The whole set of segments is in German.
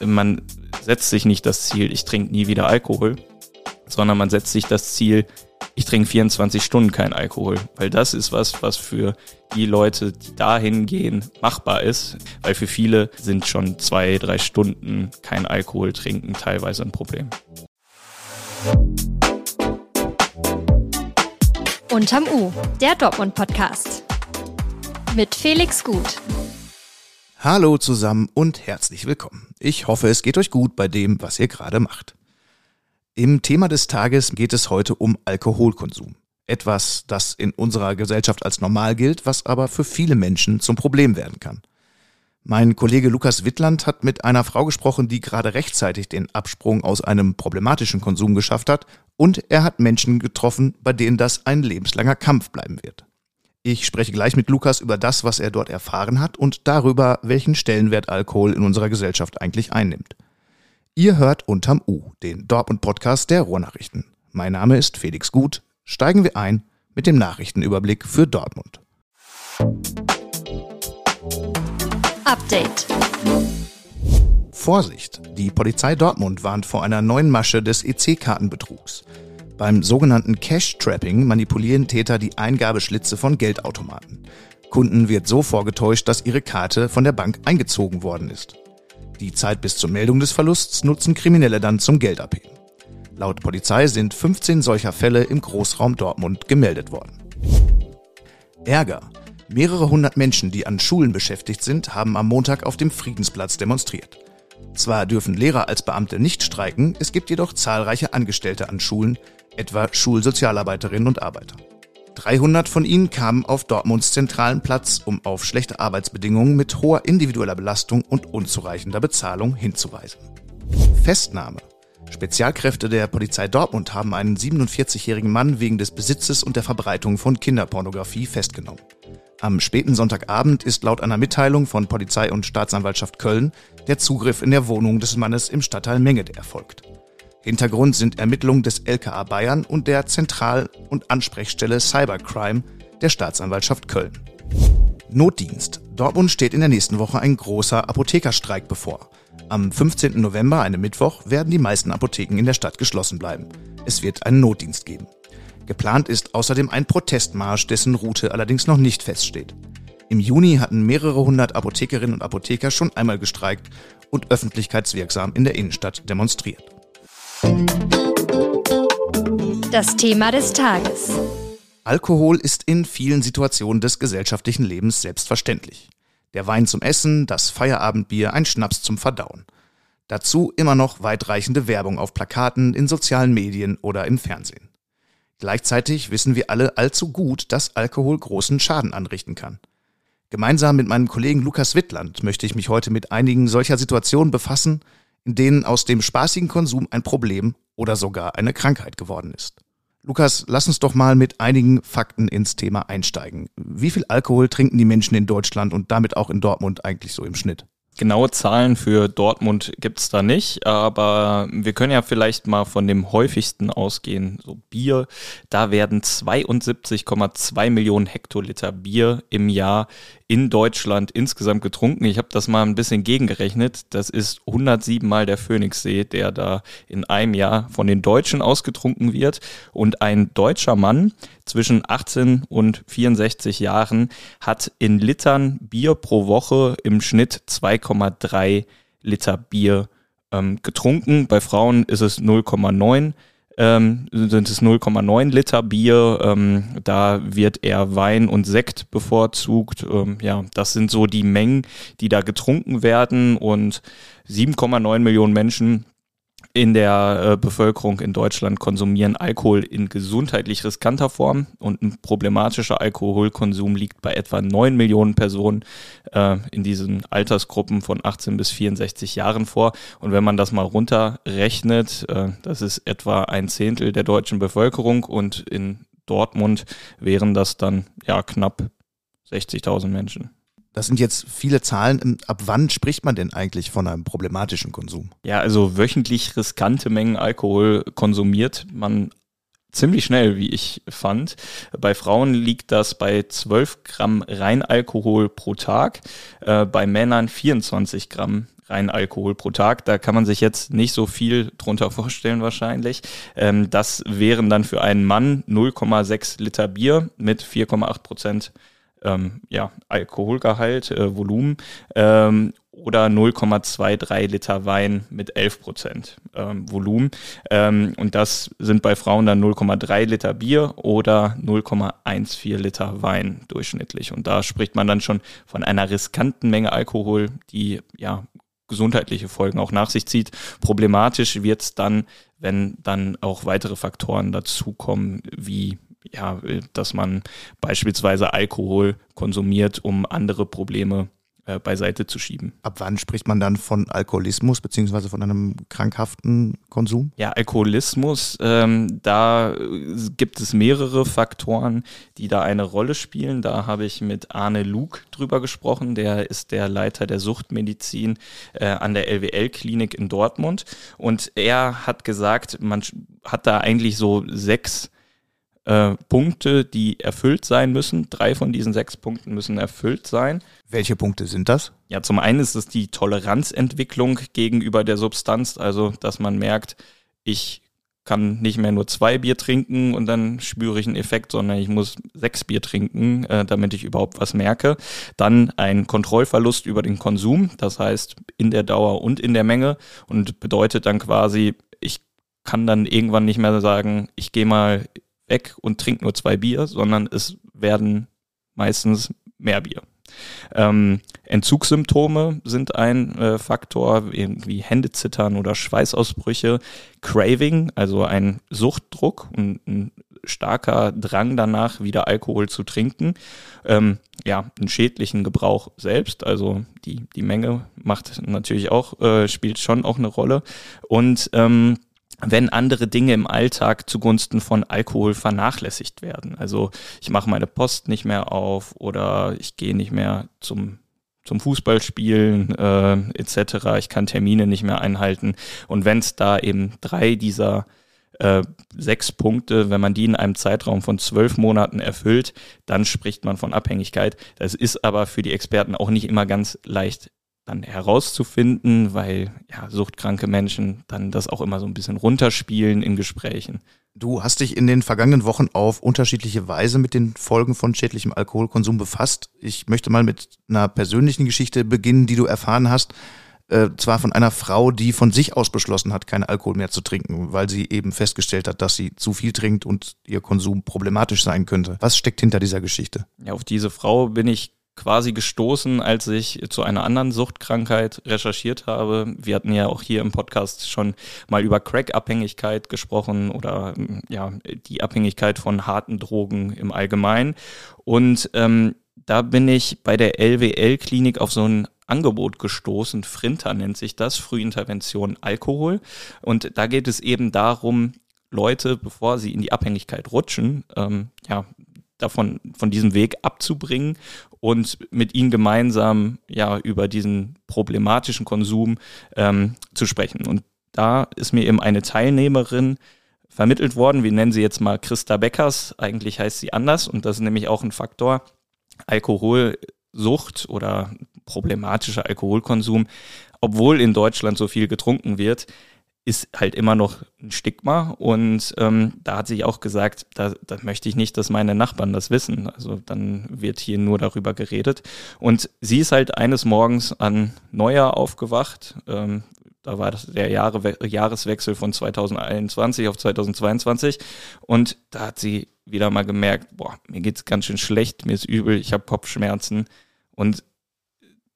man setzt sich nicht das Ziel, ich trinke nie wieder Alkohol, sondern man setzt sich das Ziel, ich trinke 24 Stunden kein Alkohol, weil das ist was, was für die Leute, die dahin gehen, machbar ist, weil für viele sind schon zwei, drei Stunden kein Alkohol trinken teilweise ein Problem. Unterm U, der Dortmund-Podcast. Mit Felix Gut. Hallo zusammen und herzlich willkommen. Ich hoffe, es geht euch gut bei dem, was ihr gerade macht. Im Thema des Tages geht es heute um Alkoholkonsum. Etwas, das in unserer Gesellschaft als normal gilt, was aber für viele Menschen zum Problem werden kann. Mein Kollege Lukas Wittland hat mit einer Frau gesprochen, die gerade rechtzeitig den Absprung aus einem problematischen Konsum geschafft hat und er hat Menschen getroffen, bei denen das ein lebenslanger Kampf bleiben wird. Ich spreche gleich mit Lukas über das, was er dort erfahren hat und darüber, welchen Stellenwert Alkohol in unserer Gesellschaft eigentlich einnimmt. Ihr hört unterm U, den Dortmund-Podcast der Ruhrnachrichten. Mein Name ist Felix Gut. Steigen wir ein mit dem Nachrichtenüberblick für Dortmund. Update. Vorsicht! Die Polizei Dortmund warnt vor einer neuen Masche des EC-Kartenbetrugs. Beim sogenannten Cash-Trapping manipulieren Täter die Eingabeschlitze von Geldautomaten. Kunden wird so vorgetäuscht, dass ihre Karte von der Bank eingezogen worden ist. Die Zeit bis zur Meldung des Verlusts nutzen Kriminelle dann zum Geldabheben. Laut Polizei sind 15 solcher Fälle im Großraum Dortmund gemeldet worden. Ärger. Mehrere hundert Menschen, die an Schulen beschäftigt sind, haben am Montag auf dem Friedensplatz demonstriert. Zwar dürfen Lehrer als Beamte nicht streiken, es gibt jedoch zahlreiche Angestellte an Schulen, etwa Schulsozialarbeiterinnen und Arbeiter. 300 von ihnen kamen auf Dortmunds zentralen Platz, um auf schlechte Arbeitsbedingungen mit hoher individueller Belastung und unzureichender Bezahlung hinzuweisen. Festnahme. Spezialkräfte der Polizei Dortmund haben einen 47-jährigen Mann wegen des Besitzes und der Verbreitung von Kinderpornografie festgenommen. Am späten Sonntagabend ist laut einer Mitteilung von Polizei und Staatsanwaltschaft Köln der Zugriff in der Wohnung des Mannes im Stadtteil Mengede erfolgt. Hintergrund sind Ermittlungen des LKA Bayern und der Zentral- und Ansprechstelle Cybercrime der Staatsanwaltschaft Köln. Notdienst. Dortmund steht in der nächsten Woche ein großer Apothekerstreik bevor. Am 15. November, einem Mittwoch, werden die meisten Apotheken in der Stadt geschlossen bleiben. Es wird einen Notdienst geben. Geplant ist außerdem ein Protestmarsch, dessen Route allerdings noch nicht feststeht. Im Juni hatten mehrere hundert Apothekerinnen und Apotheker schon einmal gestreikt und öffentlichkeitswirksam in der Innenstadt demonstriert. Das Thema des Tages. Alkohol ist in vielen Situationen des gesellschaftlichen Lebens selbstverständlich. Der Wein zum Essen, das Feierabendbier, ein Schnaps zum Verdauen. Dazu immer noch weitreichende Werbung auf Plakaten, in sozialen Medien oder im Fernsehen. Gleichzeitig wissen wir alle allzu gut, dass Alkohol großen Schaden anrichten kann. Gemeinsam mit meinem Kollegen Lukas Wittland möchte ich mich heute mit einigen solcher Situationen befassen, in denen aus dem spaßigen Konsum ein Problem oder sogar eine Krankheit geworden ist. Lukas, lass uns doch mal mit einigen Fakten ins Thema einsteigen. Wie viel Alkohol trinken die Menschen in Deutschland und damit auch in Dortmund eigentlich so im Schnitt? Genaue Zahlen für Dortmund gibt's da nicht, aber wir können ja vielleicht mal von dem häufigsten ausgehen. So Bier, da werden 72,2 Millionen Hektoliter Bier im Jahr in Deutschland insgesamt getrunken. Ich habe das mal ein bisschen gegengerechnet. Das ist 107 Mal der Phoenixsee, der da in einem Jahr von den Deutschen ausgetrunken wird. Und ein deutscher Mann zwischen 18 und 64 Jahren hat in Litern Bier pro Woche im Schnitt 2,3 Liter Bier ähm, getrunken. Bei Frauen ist es 0,9 ähm, sind es 0,9 Liter Bier. Ähm, da wird eher Wein und Sekt bevorzugt. Ähm, ja, das sind so die Mengen, die da getrunken werden und 7,9 Millionen Menschen in der äh, Bevölkerung in Deutschland konsumieren Alkohol in gesundheitlich riskanter Form und ein problematischer Alkoholkonsum liegt bei etwa 9 Millionen Personen äh, in diesen Altersgruppen von 18 bis 64 Jahren vor. Und wenn man das mal runterrechnet, äh, das ist etwa ein Zehntel der deutschen Bevölkerung und in Dortmund wären das dann ja knapp 60.000 Menschen. Das sind jetzt viele Zahlen. Ähm, ab wann spricht man denn eigentlich von einem problematischen Konsum? Ja, also wöchentlich riskante Mengen Alkohol konsumiert man ziemlich schnell, wie ich fand. Bei Frauen liegt das bei 12 Gramm Reinalkohol pro Tag, äh, bei Männern 24 Gramm rein Alkohol pro Tag. Da kann man sich jetzt nicht so viel drunter vorstellen wahrscheinlich. Ähm, das wären dann für einen Mann 0,6 Liter Bier mit 4,8 Prozent ähm, ja, Alkoholgehalt, äh, Volumen ähm, oder 0,23 Liter Wein mit 11 Prozent ähm, Volumen. Ähm, und das sind bei Frauen dann 0,3 Liter Bier oder 0,14 Liter Wein durchschnittlich. Und da spricht man dann schon von einer riskanten Menge Alkohol, die ja gesundheitliche Folgen auch nach sich zieht. Problematisch wird es dann, wenn dann auch weitere Faktoren dazukommen, wie ja, dass man beispielsweise Alkohol konsumiert, um andere Probleme äh, beiseite zu schieben. Ab wann spricht man dann von Alkoholismus beziehungsweise von einem krankhaften Konsum? Ja, Alkoholismus, ähm, da gibt es mehrere Faktoren, die da eine Rolle spielen. Da habe ich mit Arne Luke drüber gesprochen. Der ist der Leiter der Suchtmedizin äh, an der LWL-Klinik in Dortmund. Und er hat gesagt, man hat da eigentlich so sechs äh, Punkte, die erfüllt sein müssen. Drei von diesen sechs Punkten müssen erfüllt sein. Welche Punkte sind das? Ja, zum einen ist es die Toleranzentwicklung gegenüber der Substanz, also dass man merkt, ich kann nicht mehr nur zwei Bier trinken und dann spüre ich einen Effekt, sondern ich muss sechs Bier trinken, äh, damit ich überhaupt was merke. Dann ein Kontrollverlust über den Konsum, das heißt in der Dauer und in der Menge und bedeutet dann quasi, ich kann dann irgendwann nicht mehr sagen, ich gehe mal weg und trinkt nur zwei Bier, sondern es werden meistens mehr Bier. Ähm, Entzugssymptome sind ein äh, Faktor, irgendwie Händezittern oder Schweißausbrüche, Craving, also ein Suchtdruck und ein starker Drang danach, wieder Alkohol zu trinken. Ähm, ja, einen schädlichen Gebrauch selbst, also die, die Menge macht natürlich auch, äh, spielt schon auch eine Rolle. Und ähm, wenn andere Dinge im Alltag zugunsten von Alkohol vernachlässigt werden. Also ich mache meine Post nicht mehr auf oder ich gehe nicht mehr zum zum Fußballspielen äh, etc. Ich kann Termine nicht mehr einhalten. Und wenn es da eben drei dieser äh, sechs Punkte, wenn man die in einem Zeitraum von zwölf Monaten erfüllt, dann spricht man von Abhängigkeit. Das ist aber für die Experten auch nicht immer ganz leicht dann herauszufinden, weil ja, suchtkranke Menschen dann das auch immer so ein bisschen runterspielen in Gesprächen. Du hast dich in den vergangenen Wochen auf unterschiedliche Weise mit den Folgen von schädlichem Alkoholkonsum befasst. Ich möchte mal mit einer persönlichen Geschichte beginnen, die du erfahren hast. Äh, zwar von einer Frau, die von sich aus beschlossen hat, keinen Alkohol mehr zu trinken, weil sie eben festgestellt hat, dass sie zu viel trinkt und ihr Konsum problematisch sein könnte. Was steckt hinter dieser Geschichte? Ja, auf diese Frau bin ich quasi gestoßen, als ich zu einer anderen Suchtkrankheit recherchiert habe. Wir hatten ja auch hier im Podcast schon mal über Crack-Abhängigkeit gesprochen oder ja, die Abhängigkeit von harten Drogen im Allgemeinen. Und ähm, da bin ich bei der LWL-Klinik auf so ein Angebot gestoßen. Frinter nennt sich das, Frühintervention Alkohol. Und da geht es eben darum, Leute, bevor sie in die Abhängigkeit rutschen, ähm, ja, davon, von diesem Weg abzubringen und mit ihnen gemeinsam ja über diesen problematischen Konsum ähm, zu sprechen. Und da ist mir eben eine Teilnehmerin vermittelt worden. Wir nennen sie jetzt mal Christa Beckers. Eigentlich heißt sie anders und das ist nämlich auch ein Faktor. Alkoholsucht oder problematischer Alkoholkonsum, obwohl in Deutschland so viel getrunken wird, ist halt immer noch ein Stigma und ähm, da hat sich auch gesagt, da, da möchte ich nicht, dass meine Nachbarn das wissen. Also dann wird hier nur darüber geredet. Und sie ist halt eines Morgens an Neujahr aufgewacht. Ähm, da war das der Jahre, Jahreswechsel von 2021 auf 2022 und da hat sie wieder mal gemerkt, boah, mir geht's ganz schön schlecht, mir ist übel, ich habe Kopfschmerzen und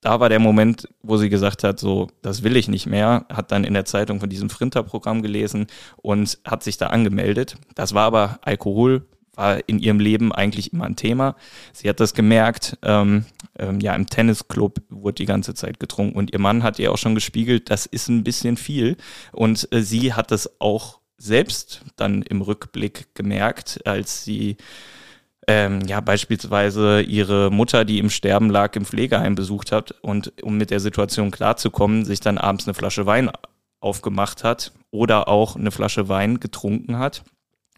da war der Moment, wo sie gesagt hat, so, das will ich nicht mehr, hat dann in der Zeitung von diesem Frinter-Programm gelesen und hat sich da angemeldet. Das war aber Alkohol, war in ihrem Leben eigentlich immer ein Thema. Sie hat das gemerkt, ähm, ähm, ja, im Tennisclub wurde die ganze Zeit getrunken und ihr Mann hat ihr auch schon gespiegelt, das ist ein bisschen viel und äh, sie hat das auch selbst dann im Rückblick gemerkt, als sie ähm, ja beispielsweise ihre Mutter, die im Sterben lag, im Pflegeheim besucht hat und um mit der Situation klarzukommen, sich dann abends eine Flasche Wein aufgemacht hat oder auch eine Flasche Wein getrunken hat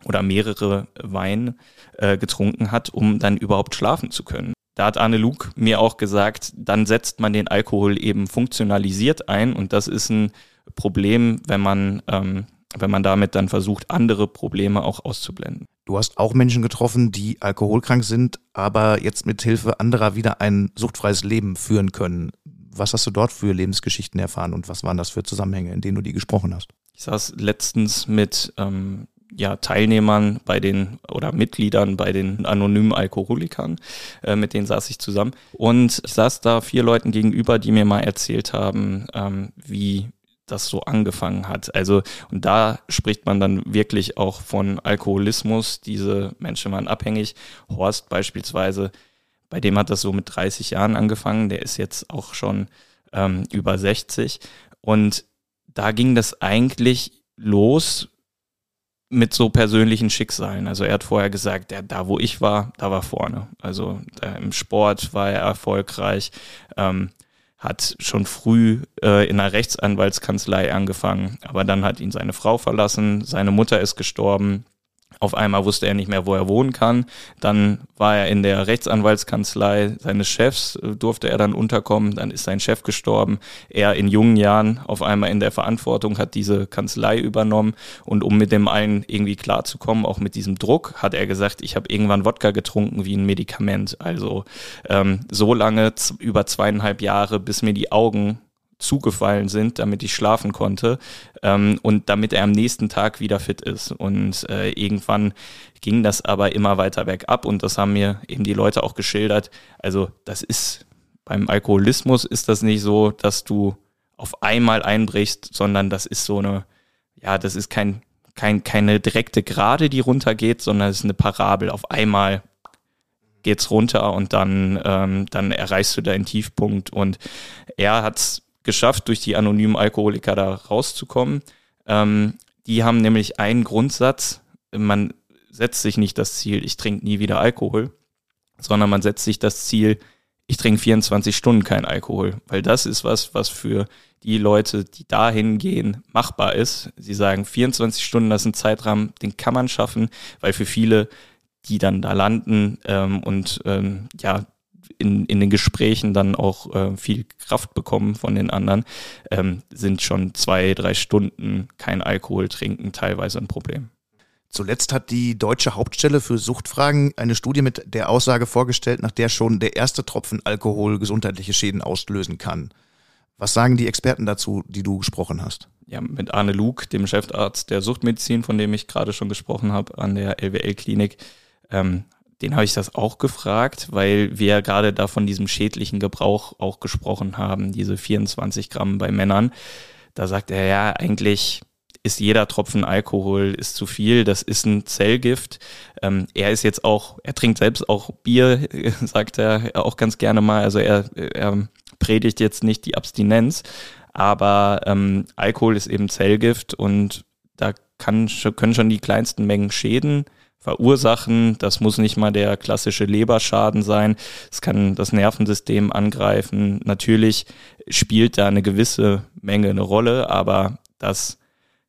oder mehrere Wein äh, getrunken hat, um dann überhaupt schlafen zu können. da hat Arne Luke mir auch gesagt, dann setzt man den Alkohol eben funktionalisiert ein und das ist ein Problem, wenn man, ähm, wenn man damit dann versucht, andere Probleme auch auszublenden. Du hast auch Menschen getroffen, die alkoholkrank sind, aber jetzt mit Hilfe anderer wieder ein suchtfreies Leben führen können. Was hast du dort für Lebensgeschichten erfahren und was waren das für Zusammenhänge, in denen du die gesprochen hast? Ich saß letztens mit ähm, ja, Teilnehmern bei den oder Mitgliedern bei den anonymen Alkoholikern, äh, mit denen saß ich zusammen. Und ich saß da vier Leuten gegenüber, die mir mal erzählt haben, ähm, wie das so angefangen hat. Also, und da spricht man dann wirklich auch von Alkoholismus. Diese Menschen waren abhängig. Horst beispielsweise, bei dem hat das so mit 30 Jahren angefangen. Der ist jetzt auch schon ähm, über 60. Und da ging das eigentlich los mit so persönlichen Schicksalen. Also er hat vorher gesagt, ja, da wo ich war, da war vorne. Also im Sport war er erfolgreich, ähm, hat schon früh äh, in einer Rechtsanwaltskanzlei angefangen, aber dann hat ihn seine Frau verlassen, seine Mutter ist gestorben, auf einmal wusste er nicht mehr, wo er wohnen kann. Dann war er in der Rechtsanwaltskanzlei seines Chefs, äh, durfte er dann unterkommen. Dann ist sein Chef gestorben. Er in jungen Jahren auf einmal in der Verantwortung hat diese Kanzlei übernommen. Und um mit dem allen irgendwie klarzukommen, auch mit diesem Druck, hat er gesagt, ich habe irgendwann Wodka getrunken wie ein Medikament. Also ähm, so lange, über zweieinhalb Jahre, bis mir die Augen zugefallen sind, damit ich schlafen konnte ähm, und damit er am nächsten Tag wieder fit ist. Und äh, irgendwann ging das aber immer weiter bergab und das haben mir eben die Leute auch geschildert. Also das ist beim Alkoholismus ist das nicht so, dass du auf einmal einbrichst, sondern das ist so eine, ja, das ist kein, kein, keine direkte Gerade, die runtergeht, sondern es ist eine Parabel. Auf einmal geht's runter und dann, ähm, dann erreichst du deinen Tiefpunkt. Und er hat's geschafft, durch die anonymen Alkoholiker da rauszukommen. Ähm, die haben nämlich einen Grundsatz, man setzt sich nicht das Ziel, ich trinke nie wieder Alkohol, sondern man setzt sich das Ziel, ich trinke 24 Stunden kein Alkohol, weil das ist was, was für die Leute, die dahin gehen, machbar ist. Sie sagen, 24 Stunden, das ist ein Zeitrahmen, den kann man schaffen, weil für viele, die dann da landen ähm, und ähm, ja, in, in den Gesprächen dann auch äh, viel Kraft bekommen von den anderen, ähm, sind schon zwei, drei Stunden kein Alkohol trinken teilweise ein Problem. Zuletzt hat die Deutsche Hauptstelle für Suchtfragen eine Studie mit der Aussage vorgestellt, nach der schon der erste Tropfen Alkohol gesundheitliche Schäden auslösen kann. Was sagen die Experten dazu, die du gesprochen hast? Ja, mit Arne Luke, dem Chefarzt der Suchtmedizin, von dem ich gerade schon gesprochen habe, an der LWL-Klinik, ähm, den habe ich das auch gefragt, weil wir gerade da von diesem schädlichen Gebrauch auch gesprochen haben, diese 24 Gramm bei Männern. Da sagt er ja, eigentlich ist jeder Tropfen Alkohol ist zu viel, das ist ein Zellgift. Ähm, er ist jetzt auch, er trinkt selbst auch Bier, sagt er auch ganz gerne mal. Also er, er predigt jetzt nicht die Abstinenz, aber ähm, Alkohol ist eben Zellgift und da kann, können schon die kleinsten Mengen Schäden verursachen. Das muss nicht mal der klassische Leberschaden sein. Es kann das Nervensystem angreifen. Natürlich spielt da eine gewisse Menge eine Rolle, aber das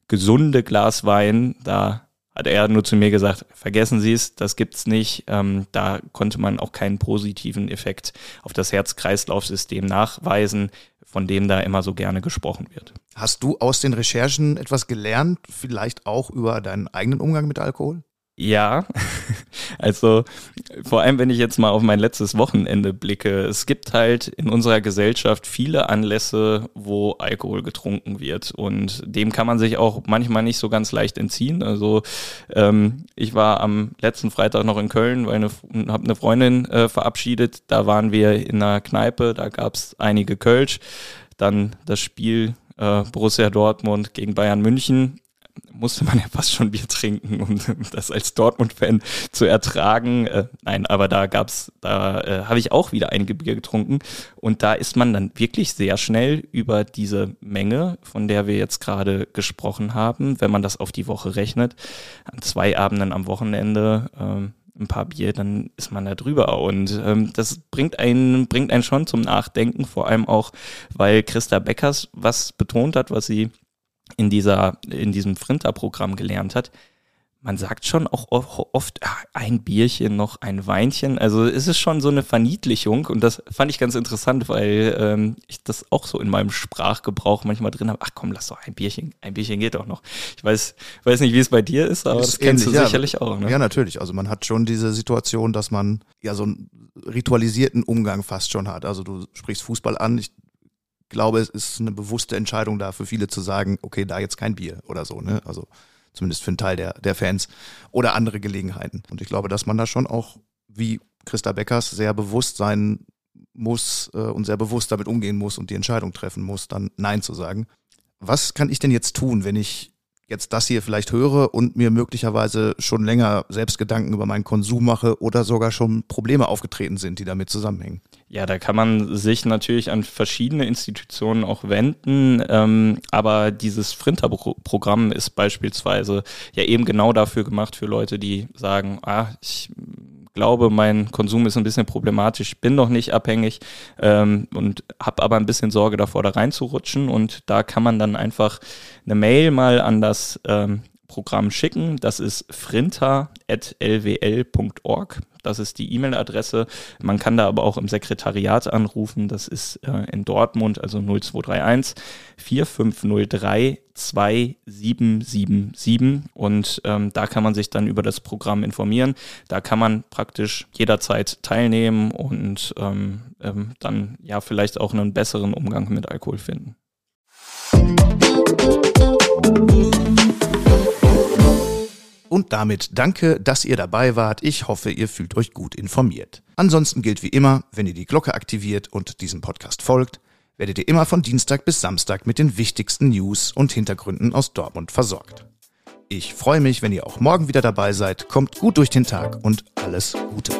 gesunde Glas Wein, da hat er nur zu mir gesagt, vergessen Sie es, das gibt's nicht. Ähm, da konnte man auch keinen positiven Effekt auf das Herz-Kreislauf-System nachweisen, von dem da immer so gerne gesprochen wird. Hast du aus den Recherchen etwas gelernt, vielleicht auch über deinen eigenen Umgang mit Alkohol? Ja, also vor allem, wenn ich jetzt mal auf mein letztes Wochenende blicke, es gibt halt in unserer Gesellschaft viele Anlässe, wo Alkohol getrunken wird. Und dem kann man sich auch manchmal nicht so ganz leicht entziehen. Also ähm, ich war am letzten Freitag noch in Köln, weil eine, eine Freundin äh, verabschiedet. Da waren wir in einer Kneipe, da gab es einige Kölsch, dann das Spiel äh, Borussia Dortmund gegen Bayern München musste man ja fast schon Bier trinken, um das als Dortmund-Fan zu ertragen. Äh, nein, aber da gab's, da äh, habe ich auch wieder einige Bier getrunken und da ist man dann wirklich sehr schnell über diese Menge, von der wir jetzt gerade gesprochen haben, wenn man das auf die Woche rechnet, an zwei Abenden am Wochenende. Ähm, ein paar Bier, dann ist man da drüber. Und ähm, das bringt einen, bringt einen schon zum Nachdenken, vor allem auch, weil Christa Beckers was betont hat, was sie in, dieser, in diesem Frinter-Programm gelernt hat, man sagt schon auch oft ah, ein Bierchen noch, ein Weinchen. Also es ist schon so eine Verniedlichung und das fand ich ganz interessant, weil ähm, ich das auch so in meinem Sprachgebrauch manchmal drin habe. Ach komm, lass doch ein Bierchen, ein Bierchen geht doch noch. Ich weiß, weiß nicht, wie es bei dir ist, aber ist das kennst ähnlich, du sicherlich ja, auch. Ne? Ja, natürlich. Also man hat schon diese Situation, dass man ja so einen ritualisierten Umgang fast schon hat. Also du sprichst Fußball an. Ich glaube, es ist eine bewusste Entscheidung da für viele zu sagen, okay, da jetzt kein Bier oder so. Ne? Also zumindest für einen Teil der, der Fans oder andere Gelegenheiten. Und ich glaube, dass man da schon auch, wie Christa Beckers, sehr bewusst sein muss äh, und sehr bewusst damit umgehen muss und die Entscheidung treffen muss, dann Nein zu sagen. Was kann ich denn jetzt tun, wenn ich jetzt das hier vielleicht höre und mir möglicherweise schon länger selbst Gedanken über meinen Konsum mache oder sogar schon Probleme aufgetreten sind, die damit zusammenhängen? Ja, da kann man sich natürlich an verschiedene Institutionen auch wenden, ähm, aber dieses Frinter-Programm ist beispielsweise ja eben genau dafür gemacht für Leute, die sagen, ah, ich glaube, mein Konsum ist ein bisschen problematisch, bin noch nicht abhängig ähm, und habe aber ein bisschen Sorge davor, da reinzurutschen. Und da kann man dann einfach eine Mail mal an das ähm, Programm schicken. Das ist frinter.lwl.org. Das ist die E-Mail-Adresse. Man kann da aber auch im Sekretariat anrufen. Das ist äh, in Dortmund, also 0231 4503 2777. Und ähm, da kann man sich dann über das Programm informieren. Da kann man praktisch jederzeit teilnehmen und ähm, ähm, dann ja vielleicht auch einen besseren Umgang mit Alkohol finden. Und damit danke, dass ihr dabei wart. Ich hoffe, ihr fühlt euch gut informiert. Ansonsten gilt wie immer, wenn ihr die Glocke aktiviert und diesem Podcast folgt, werdet ihr immer von Dienstag bis Samstag mit den wichtigsten News und Hintergründen aus Dortmund versorgt. Ich freue mich, wenn ihr auch morgen wieder dabei seid. Kommt gut durch den Tag und alles Gute.